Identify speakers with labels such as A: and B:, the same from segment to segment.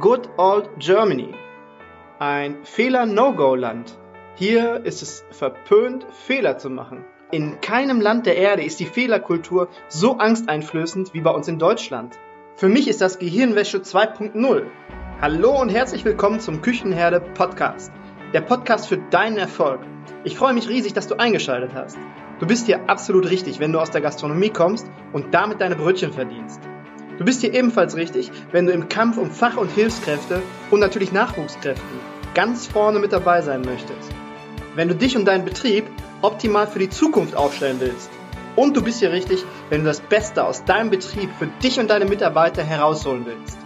A: Good Old Germany. Ein Fehler-No-Go-Land. Hier ist es verpönt, Fehler zu machen. In keinem Land der Erde ist die Fehlerkultur so angsteinflößend wie bei uns in Deutschland. Für mich ist das Gehirnwäsche 2.0. Hallo und herzlich willkommen zum Küchenherde Podcast. Der Podcast für deinen Erfolg. Ich freue mich riesig, dass du eingeschaltet hast. Du bist hier absolut richtig, wenn du aus der Gastronomie kommst und damit deine Brötchen verdienst. Du bist hier ebenfalls richtig, wenn du im Kampf um Fach- und Hilfskräfte und natürlich Nachwuchskräften ganz vorne mit dabei sein möchtest. Wenn du dich und deinen Betrieb optimal für die Zukunft aufstellen willst. Und du bist hier richtig, wenn du das Beste aus deinem Betrieb für dich und deine Mitarbeiter herausholen willst.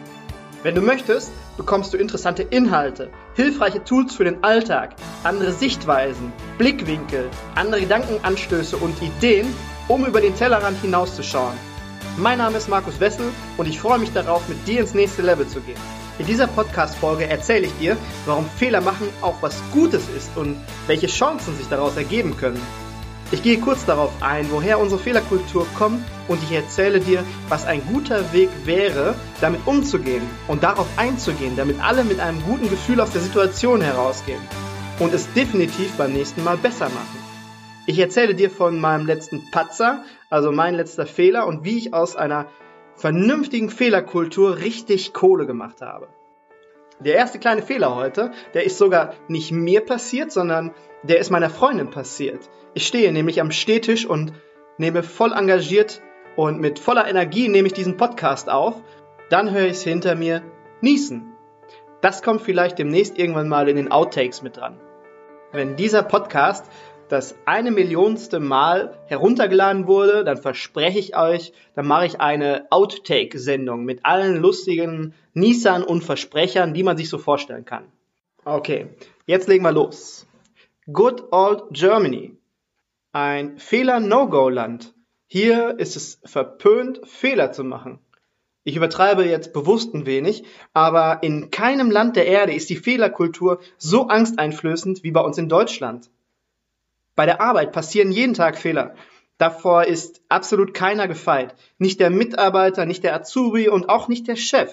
A: Wenn du möchtest, bekommst du interessante Inhalte, hilfreiche Tools für den Alltag, andere Sichtweisen, Blickwinkel, andere Gedankenanstöße und Ideen, um über den Tellerrand hinauszuschauen mein Name ist Markus Wessel und ich freue mich darauf, mit dir ins nächste Level zu gehen. In dieser Podcast-Folge erzähle ich dir, warum Fehler machen auch was Gutes ist und welche Chancen sich daraus ergeben können. Ich gehe kurz darauf ein, woher unsere Fehlerkultur kommt und ich erzähle dir, was ein guter Weg wäre, damit umzugehen und darauf einzugehen, damit alle mit einem guten Gefühl aus der Situation herausgehen und es definitiv beim nächsten Mal besser machen. Ich erzähle dir von meinem letzten Patzer, also mein letzter Fehler und wie ich aus einer vernünftigen Fehlerkultur richtig Kohle gemacht habe. Der erste kleine Fehler heute, der ist sogar nicht mir passiert, sondern der ist meiner Freundin passiert. Ich stehe nämlich am Stehtisch und nehme voll engagiert und mit voller Energie nehme ich diesen Podcast auf. Dann höre ich es hinter mir niesen. Das kommt vielleicht demnächst irgendwann mal in den Outtakes mit dran. Wenn dieser Podcast das eine Millionste Mal heruntergeladen wurde, dann verspreche ich euch, dann mache ich eine Outtake-Sendung mit allen lustigen Niesern und Versprechern, die man sich so vorstellen kann. Okay, jetzt legen wir los. Good Old Germany. Ein Fehler-No-Go-Land. Hier ist es verpönt, Fehler zu machen. Ich übertreibe jetzt bewusst ein wenig, aber in keinem Land der Erde ist die Fehlerkultur so angsteinflößend wie bei uns in Deutschland. Bei der Arbeit passieren jeden Tag Fehler. Davor ist absolut keiner gefeit. Nicht der Mitarbeiter, nicht der Azubi und auch nicht der Chef.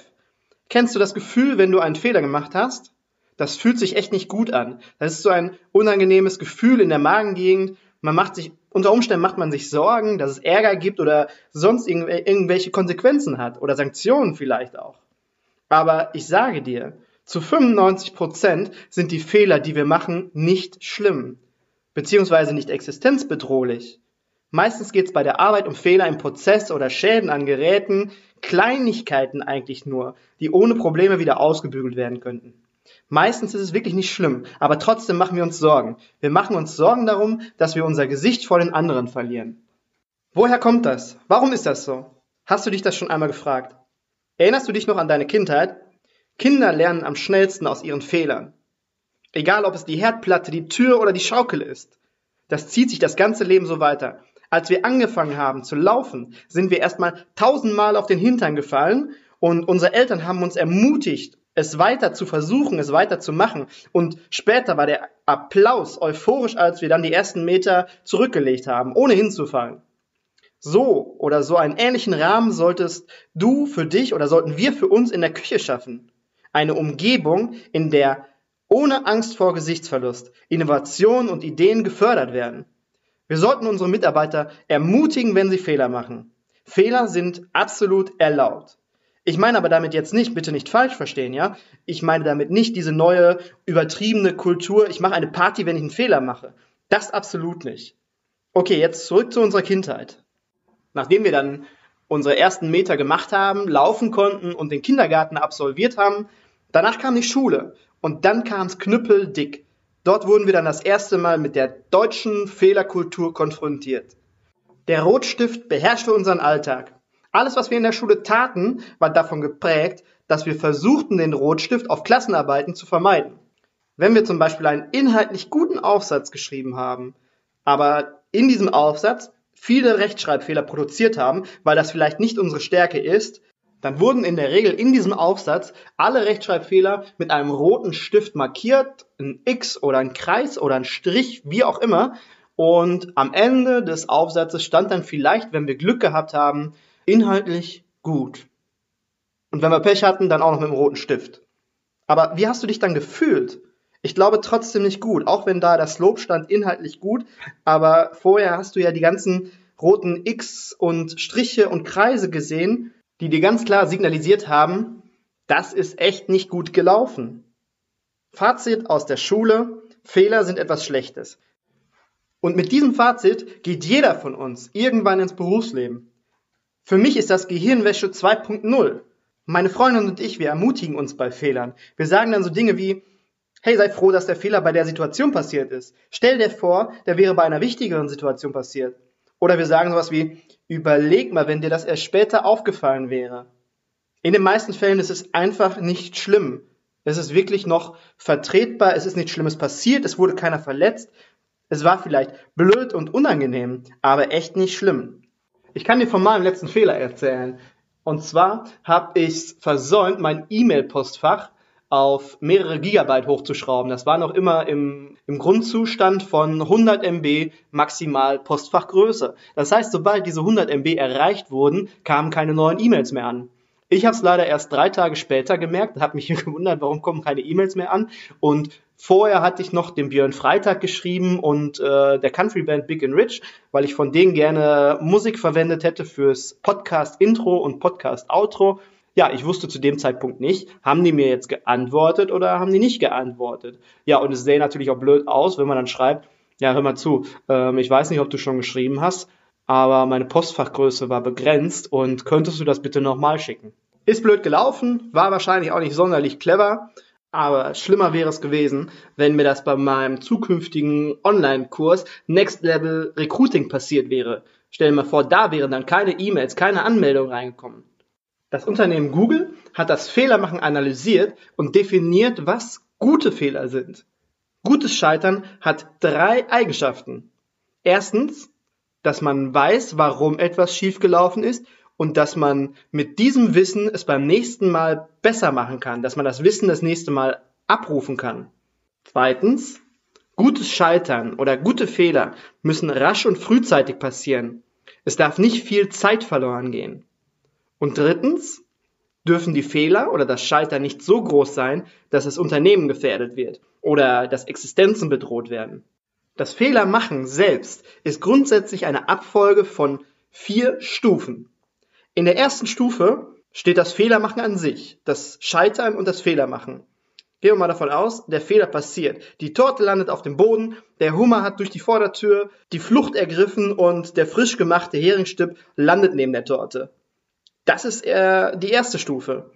A: Kennst du das Gefühl, wenn du einen Fehler gemacht hast? Das fühlt sich echt nicht gut an. Das ist so ein unangenehmes Gefühl in der Magengegend. Man macht sich, unter Umständen macht man sich Sorgen, dass es Ärger gibt oder sonst irgendwelche Konsequenzen hat oder Sanktionen vielleicht auch. Aber ich sage dir, zu 95 Prozent sind die Fehler, die wir machen, nicht schlimm beziehungsweise nicht existenzbedrohlich. Meistens geht es bei der Arbeit um Fehler im Prozess oder Schäden an Geräten, Kleinigkeiten eigentlich nur, die ohne Probleme wieder ausgebügelt werden könnten. Meistens ist es wirklich nicht schlimm, aber trotzdem machen wir uns Sorgen. Wir machen uns Sorgen darum, dass wir unser Gesicht vor den anderen verlieren. Woher kommt das? Warum ist das so? Hast du dich das schon einmal gefragt? Erinnerst du dich noch an deine Kindheit? Kinder lernen am schnellsten aus ihren Fehlern. Egal, ob es die Herdplatte, die Tür oder die Schaukel ist. Das zieht sich das ganze Leben so weiter. Als wir angefangen haben zu laufen, sind wir erstmal tausendmal auf den Hintern gefallen und unsere Eltern haben uns ermutigt, es weiter zu versuchen, es weiter zu machen. Und später war der Applaus euphorisch, als wir dann die ersten Meter zurückgelegt haben, ohne hinzufallen. So oder so einen ähnlichen Rahmen solltest du für dich oder sollten wir für uns in der Küche schaffen. Eine Umgebung, in der ohne Angst vor Gesichtsverlust Innovation und Ideen gefördert werden. Wir sollten unsere Mitarbeiter ermutigen, wenn sie Fehler machen. Fehler sind absolut erlaubt. Ich meine aber damit jetzt nicht, bitte nicht falsch verstehen, ja? Ich meine damit nicht diese neue, übertriebene Kultur, ich mache eine Party, wenn ich einen Fehler mache. Das absolut nicht. Okay, jetzt zurück zu unserer Kindheit. Nachdem wir dann unsere ersten Meter gemacht haben, laufen konnten und den Kindergarten absolviert haben, danach kam die Schule und dann kam es knüppeldick. Dort wurden wir dann das erste Mal mit der deutschen Fehlerkultur konfrontiert. Der Rotstift beherrschte unseren Alltag. Alles, was wir in der Schule taten, war davon geprägt, dass wir versuchten, den Rotstift auf Klassenarbeiten zu vermeiden. Wenn wir zum Beispiel einen inhaltlich guten Aufsatz geschrieben haben, aber in diesem Aufsatz viele Rechtschreibfehler produziert haben, weil das vielleicht nicht unsere Stärke ist, dann wurden in der Regel in diesem Aufsatz alle Rechtschreibfehler mit einem roten Stift markiert, ein X oder ein Kreis oder ein Strich, wie auch immer. Und am Ende des Aufsatzes stand dann vielleicht, wenn wir Glück gehabt haben, inhaltlich gut. Und wenn wir Pech hatten, dann auch noch mit dem roten Stift. Aber wie hast du dich dann gefühlt? Ich glaube trotzdem nicht gut, auch wenn da das Lob stand inhaltlich gut, aber vorher hast du ja die ganzen roten X und Striche und Kreise gesehen, die dir ganz klar signalisiert haben, das ist echt nicht gut gelaufen. Fazit aus der Schule, Fehler sind etwas Schlechtes. Und mit diesem Fazit geht jeder von uns irgendwann ins Berufsleben. Für mich ist das Gehirnwäsche 2.0. Meine Freundin und ich, wir ermutigen uns bei Fehlern. Wir sagen dann so Dinge wie, hey, sei froh, dass der Fehler bei der Situation passiert ist. Stell dir vor, der wäre bei einer wichtigeren Situation passiert. Oder wir sagen sowas wie, überleg mal, wenn dir das erst später aufgefallen wäre. In den meisten Fällen ist es einfach nicht schlimm. Es ist wirklich noch vertretbar, es ist nichts Schlimmes passiert, es wurde keiner verletzt. Es war vielleicht blöd und unangenehm, aber echt nicht schlimm. Ich kann dir von meinem letzten Fehler erzählen. Und zwar habe ich versäumt, mein E-Mail-Postfach auf mehrere Gigabyte hochzuschrauben. Das war noch immer im, im Grundzustand von 100 MB maximal Postfachgröße. Das heißt, sobald diese 100 MB erreicht wurden, kamen keine neuen E-Mails mehr an. Ich habe es leider erst drei Tage später gemerkt, habe mich gewundert, warum kommen keine E-Mails mehr an. Und vorher hatte ich noch den Björn Freitag geschrieben und äh, der Country Band Big and Rich, weil ich von denen gerne Musik verwendet hätte fürs Podcast Intro und Podcast Outro. Ja, ich wusste zu dem Zeitpunkt nicht, haben die mir jetzt geantwortet oder haben die nicht geantwortet? Ja, und es sähe natürlich auch blöd aus, wenn man dann schreibt, ja, hör mal zu, ähm, ich weiß nicht, ob du schon geschrieben hast, aber meine Postfachgröße war begrenzt und könntest du das bitte nochmal schicken? Ist blöd gelaufen, war wahrscheinlich auch nicht sonderlich clever, aber schlimmer wäre es gewesen, wenn mir das bei meinem zukünftigen Online-Kurs Next Level Recruiting passiert wäre. Stell dir mal vor, da wären dann keine E-Mails, keine Anmeldungen reingekommen. Das Unternehmen Google hat das Fehlermachen analysiert und definiert, was gute Fehler sind. Gutes Scheitern hat drei Eigenschaften. Erstens, dass man weiß, warum etwas schiefgelaufen ist und dass man mit diesem Wissen es beim nächsten Mal besser machen kann, dass man das Wissen das nächste Mal abrufen kann. Zweitens, gutes Scheitern oder gute Fehler müssen rasch und frühzeitig passieren. Es darf nicht viel Zeit verloren gehen. Und drittens dürfen die Fehler oder das Scheitern nicht so groß sein, dass das Unternehmen gefährdet wird oder dass Existenzen bedroht werden. Das Fehlermachen selbst ist grundsätzlich eine Abfolge von vier Stufen. In der ersten Stufe steht das Fehlermachen an sich, das Scheitern und das Fehlermachen. Gehen wir mal davon aus, der Fehler passiert. Die Torte landet auf dem Boden, der Hummer hat durch die Vordertür die Flucht ergriffen und der frisch gemachte Heringsstück landet neben der Torte. Das ist äh, die erste Stufe.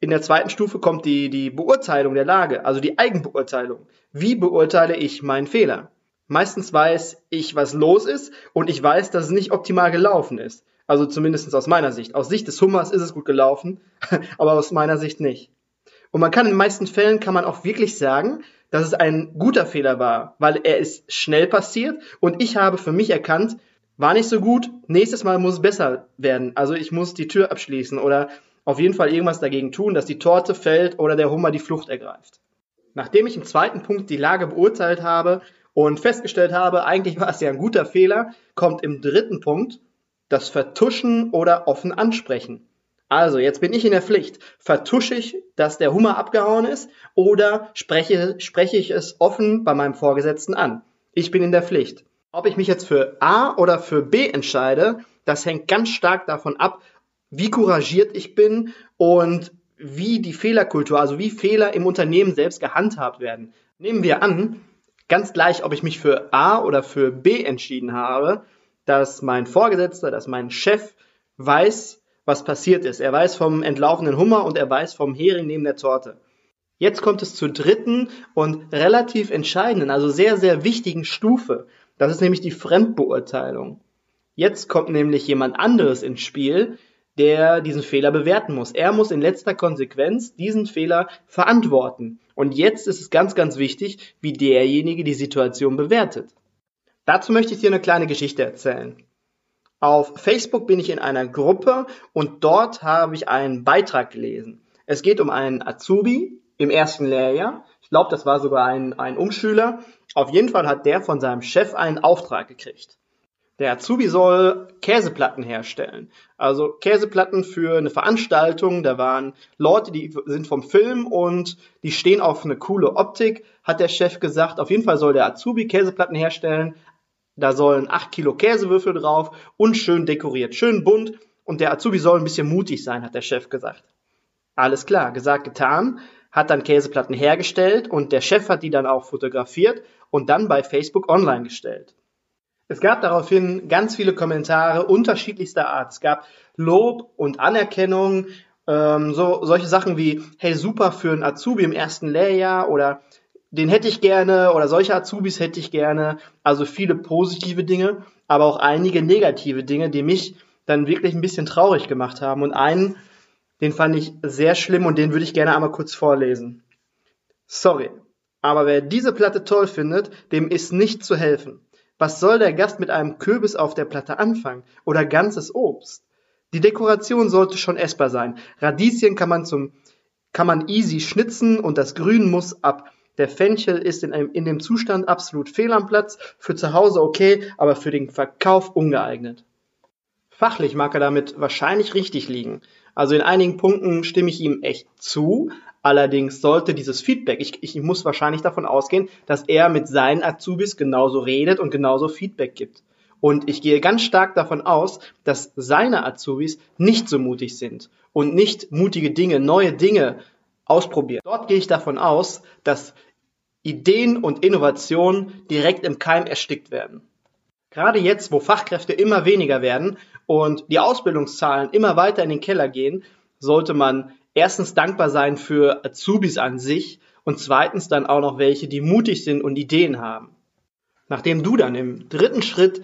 A: In der zweiten Stufe kommt die, die Beurteilung der Lage, also die Eigenbeurteilung. Wie beurteile ich meinen Fehler? Meistens weiß ich, was los ist und ich weiß, dass es nicht optimal gelaufen ist. Also zumindest aus meiner Sicht. Aus Sicht des Hummers ist es gut gelaufen, aber aus meiner Sicht nicht. Und man kann in den meisten Fällen kann man auch wirklich sagen, dass es ein guter Fehler war, weil er ist schnell passiert und ich habe für mich erkannt, war nicht so gut, nächstes Mal muss es besser werden. Also ich muss die Tür abschließen oder auf jeden Fall irgendwas dagegen tun, dass die Torte fällt oder der Hummer die Flucht ergreift. Nachdem ich im zweiten Punkt die Lage beurteilt habe und festgestellt habe, eigentlich war es ja ein guter Fehler, kommt im dritten Punkt das Vertuschen oder offen ansprechen. Also, jetzt bin ich in der Pflicht. Vertusche ich, dass der Hummer abgehauen ist oder spreche, spreche ich es offen bei meinem Vorgesetzten an? Ich bin in der Pflicht. Ob ich mich jetzt für A oder für B entscheide, das hängt ganz stark davon ab, wie couragiert ich bin und wie die Fehlerkultur, also wie Fehler im Unternehmen selbst gehandhabt werden. Nehmen wir an, ganz gleich, ob ich mich für A oder für B entschieden habe, dass mein Vorgesetzter, dass mein Chef weiß, was passiert ist. Er weiß vom entlaufenen Hummer und er weiß vom Hering neben der Torte. Jetzt kommt es zur dritten und relativ entscheidenden, also sehr, sehr wichtigen Stufe. Das ist nämlich die Fremdbeurteilung. Jetzt kommt nämlich jemand anderes ins Spiel, der diesen Fehler bewerten muss. Er muss in letzter Konsequenz diesen Fehler verantworten. Und jetzt ist es ganz, ganz wichtig, wie derjenige die Situation bewertet. Dazu möchte ich dir eine kleine Geschichte erzählen. Auf Facebook bin ich in einer Gruppe und dort habe ich einen Beitrag gelesen. Es geht um einen Azubi im ersten Lehrjahr. Ich glaube, das war sogar ein, ein Umschüler. Auf jeden Fall hat der von seinem Chef einen Auftrag gekriegt. Der Azubi soll Käseplatten herstellen. Also Käseplatten für eine Veranstaltung. Da waren Leute, die sind vom Film und die stehen auf eine coole Optik, hat der Chef gesagt. Auf jeden Fall soll der Azubi Käseplatten herstellen. Da sollen 8 Kilo Käsewürfel drauf und schön dekoriert, schön bunt. Und der Azubi soll ein bisschen mutig sein, hat der Chef gesagt. Alles klar, gesagt, getan. Hat dann Käseplatten hergestellt und der Chef hat die dann auch fotografiert und dann bei Facebook online gestellt. Es gab daraufhin ganz viele Kommentare unterschiedlichster Art. Es gab Lob und Anerkennung, ähm, so solche Sachen wie hey super für einen Azubi im ersten Lehrjahr oder den hätte ich gerne oder solche Azubis hätte ich gerne. Also viele positive Dinge, aber auch einige negative Dinge, die mich dann wirklich ein bisschen traurig gemacht haben. Und einen, den fand ich sehr schlimm und den würde ich gerne einmal kurz vorlesen. Sorry, aber wer diese Platte toll findet, dem ist nicht zu helfen. Was soll der Gast mit einem Kürbis auf der Platte anfangen? Oder ganzes Obst? Die Dekoration sollte schon essbar sein. Radieschen kann man zum, kann man easy schnitzen und das Grün muss ab. Der Fenchel ist in, einem, in dem Zustand absolut fehl am Platz, für zu Hause okay, aber für den Verkauf ungeeignet. Fachlich mag er damit wahrscheinlich richtig liegen. Also in einigen Punkten stimme ich ihm echt zu, Allerdings sollte dieses Feedback, ich, ich muss wahrscheinlich davon ausgehen, dass er mit seinen Azubis genauso redet und genauso Feedback gibt. Und ich gehe ganz stark davon aus, dass seine Azubis nicht so mutig sind und nicht mutige Dinge, neue Dinge ausprobieren. Dort gehe ich davon aus, dass Ideen und Innovationen direkt im Keim erstickt werden. Gerade jetzt, wo Fachkräfte immer weniger werden und die Ausbildungszahlen immer weiter in den Keller gehen, sollte man erstens dankbar sein für Azubis an sich und zweitens dann auch noch welche, die mutig sind und Ideen haben. Nachdem du dann im dritten Schritt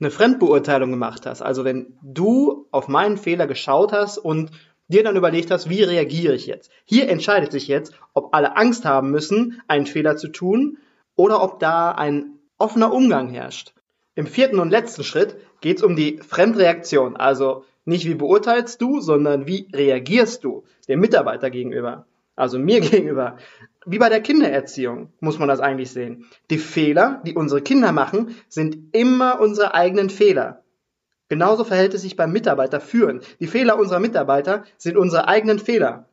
A: eine Fremdbeurteilung gemacht hast, also wenn du auf meinen Fehler geschaut hast und dir dann überlegt hast, wie reagiere ich jetzt? Hier entscheidet sich jetzt, ob alle Angst haben müssen, einen Fehler zu tun oder ob da ein offener Umgang herrscht. Im vierten und letzten Schritt geht es um die Fremdreaktion, also nicht wie beurteilst du, sondern wie reagierst du dem Mitarbeiter gegenüber, also mir gegenüber. Wie bei der Kindererziehung muss man das eigentlich sehen. Die Fehler, die unsere Kinder machen, sind immer unsere eigenen Fehler. Genauso verhält es sich beim Mitarbeiter führen. Die Fehler unserer Mitarbeiter sind unsere eigenen Fehler.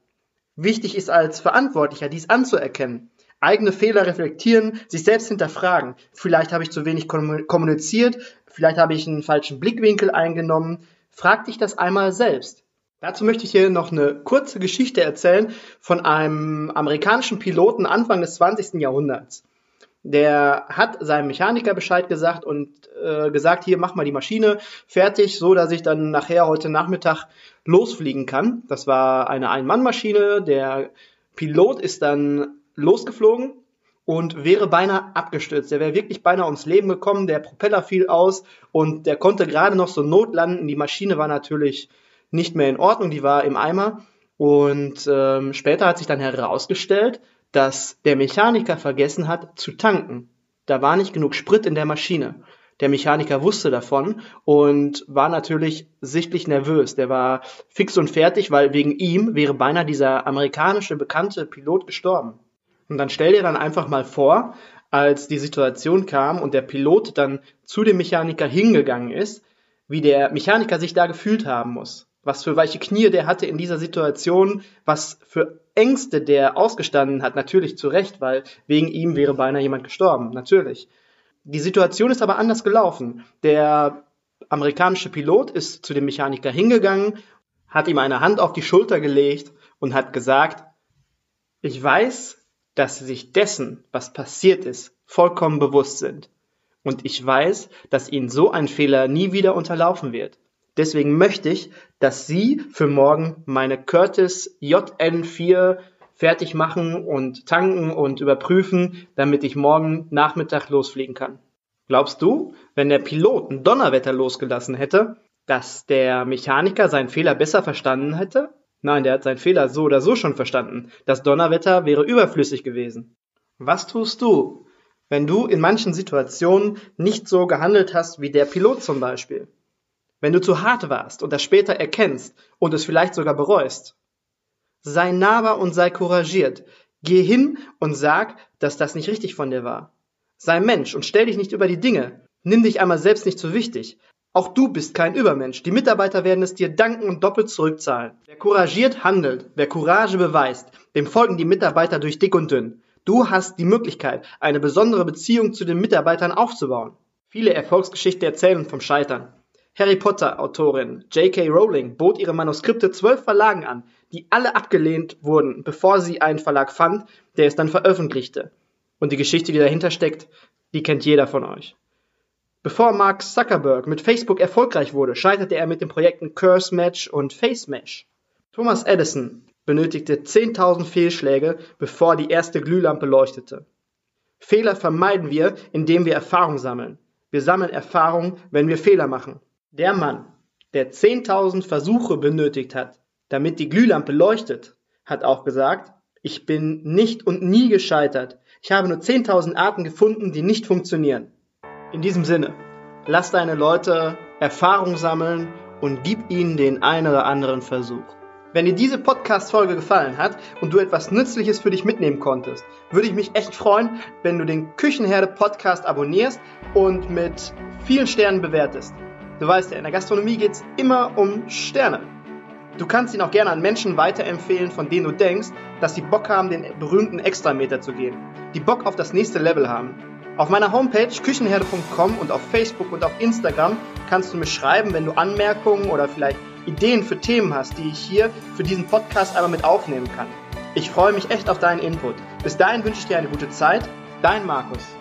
A: Wichtig ist als Verantwortlicher, dies anzuerkennen. Eigene Fehler reflektieren, sich selbst hinterfragen. Vielleicht habe ich zu wenig kommuniziert, vielleicht habe ich einen falschen Blickwinkel eingenommen, Frag dich das einmal selbst. Dazu möchte ich hier noch eine kurze Geschichte erzählen von einem amerikanischen Piloten Anfang des 20. Jahrhunderts. Der hat seinem Mechaniker Bescheid gesagt und äh, gesagt, hier mach mal die Maschine fertig, so dass ich dann nachher heute Nachmittag losfliegen kann. Das war eine Ein-Mann-Maschine. Der Pilot ist dann losgeflogen und wäre beinahe abgestürzt. Der wäre wirklich beinahe ums Leben gekommen. Der Propeller fiel aus und der konnte gerade noch so notlanden. Die Maschine war natürlich nicht mehr in Ordnung, die war im Eimer. Und ähm, später hat sich dann herausgestellt, dass der Mechaniker vergessen hat zu tanken. Da war nicht genug Sprit in der Maschine. Der Mechaniker wusste davon und war natürlich sichtlich nervös. Der war fix und fertig, weil wegen ihm wäre beinahe dieser amerikanische bekannte Pilot gestorben. Und dann stell dir dann einfach mal vor, als die Situation kam und der Pilot dann zu dem Mechaniker hingegangen ist, wie der Mechaniker sich da gefühlt haben muss. Was für weiche Knie der hatte in dieser Situation, was für Ängste der ausgestanden hat, natürlich zu Recht, weil wegen ihm wäre beinahe jemand gestorben, natürlich. Die Situation ist aber anders gelaufen. Der amerikanische Pilot ist zu dem Mechaniker hingegangen, hat ihm eine Hand auf die Schulter gelegt und hat gesagt, ich weiß, dass sie sich dessen, was passiert ist, vollkommen bewusst sind. Und ich weiß, dass ihnen so ein Fehler nie wieder unterlaufen wird. Deswegen möchte ich, dass Sie für morgen meine Curtis JN4 fertig machen und tanken und überprüfen, damit ich morgen Nachmittag losfliegen kann. Glaubst du, wenn der Pilot ein Donnerwetter losgelassen hätte, dass der Mechaniker seinen Fehler besser verstanden hätte? Nein, der hat seinen Fehler so oder so schon verstanden. Das Donnerwetter wäre überflüssig gewesen. Was tust du, wenn du in manchen Situationen nicht so gehandelt hast wie der Pilot zum Beispiel? Wenn du zu hart warst und das später erkennst und es vielleicht sogar bereust? Sei nahbar und sei couragiert. Geh hin und sag, dass das nicht richtig von dir war. Sei Mensch und stell dich nicht über die Dinge. Nimm dich einmal selbst nicht so wichtig. Auch du bist kein Übermensch. Die Mitarbeiter werden es dir danken und doppelt zurückzahlen. Wer couragiert handelt, wer Courage beweist, dem folgen die Mitarbeiter durch dick und dünn. Du hast die Möglichkeit, eine besondere Beziehung zu den Mitarbeitern aufzubauen. Viele Erfolgsgeschichten erzählen vom Scheitern. Harry Potter Autorin J.K. Rowling bot ihre Manuskripte zwölf Verlagen an, die alle abgelehnt wurden, bevor sie einen Verlag fand, der es dann veröffentlichte. Und die Geschichte, die dahinter steckt, die kennt jeder von euch. Bevor Mark Zuckerberg mit Facebook erfolgreich wurde, scheiterte er mit den Projekten Curse Match und Face Mesh. Thomas Edison benötigte 10.000 Fehlschläge, bevor die erste Glühlampe leuchtete. Fehler vermeiden wir, indem wir Erfahrung sammeln. Wir sammeln Erfahrung, wenn wir Fehler machen. Der Mann, der 10.000 Versuche benötigt hat, damit die Glühlampe leuchtet, hat auch gesagt, ich bin nicht und nie gescheitert. Ich habe nur 10.000 Arten gefunden, die nicht funktionieren. In diesem Sinne, lass deine Leute Erfahrung sammeln und gib ihnen den einen oder anderen Versuch. Wenn dir diese Podcast-Folge gefallen hat und du etwas Nützliches für dich mitnehmen konntest, würde ich mich echt freuen, wenn du den Küchenherde Podcast abonnierst und mit vielen Sternen bewertest. Du weißt ja, in der Gastronomie geht es immer um Sterne. Du kannst ihn auch gerne an Menschen weiterempfehlen, von denen du denkst, dass sie Bock haben, den berühmten Extrameter zu gehen, die Bock auf das nächste Level haben. Auf meiner Homepage küchenherde.com und auf Facebook und auf Instagram kannst du mir schreiben, wenn du Anmerkungen oder vielleicht Ideen für Themen hast, die ich hier für diesen Podcast einmal mit aufnehmen kann. Ich freue mich echt auf deinen Input. Bis dahin wünsche ich dir eine gute Zeit. Dein Markus.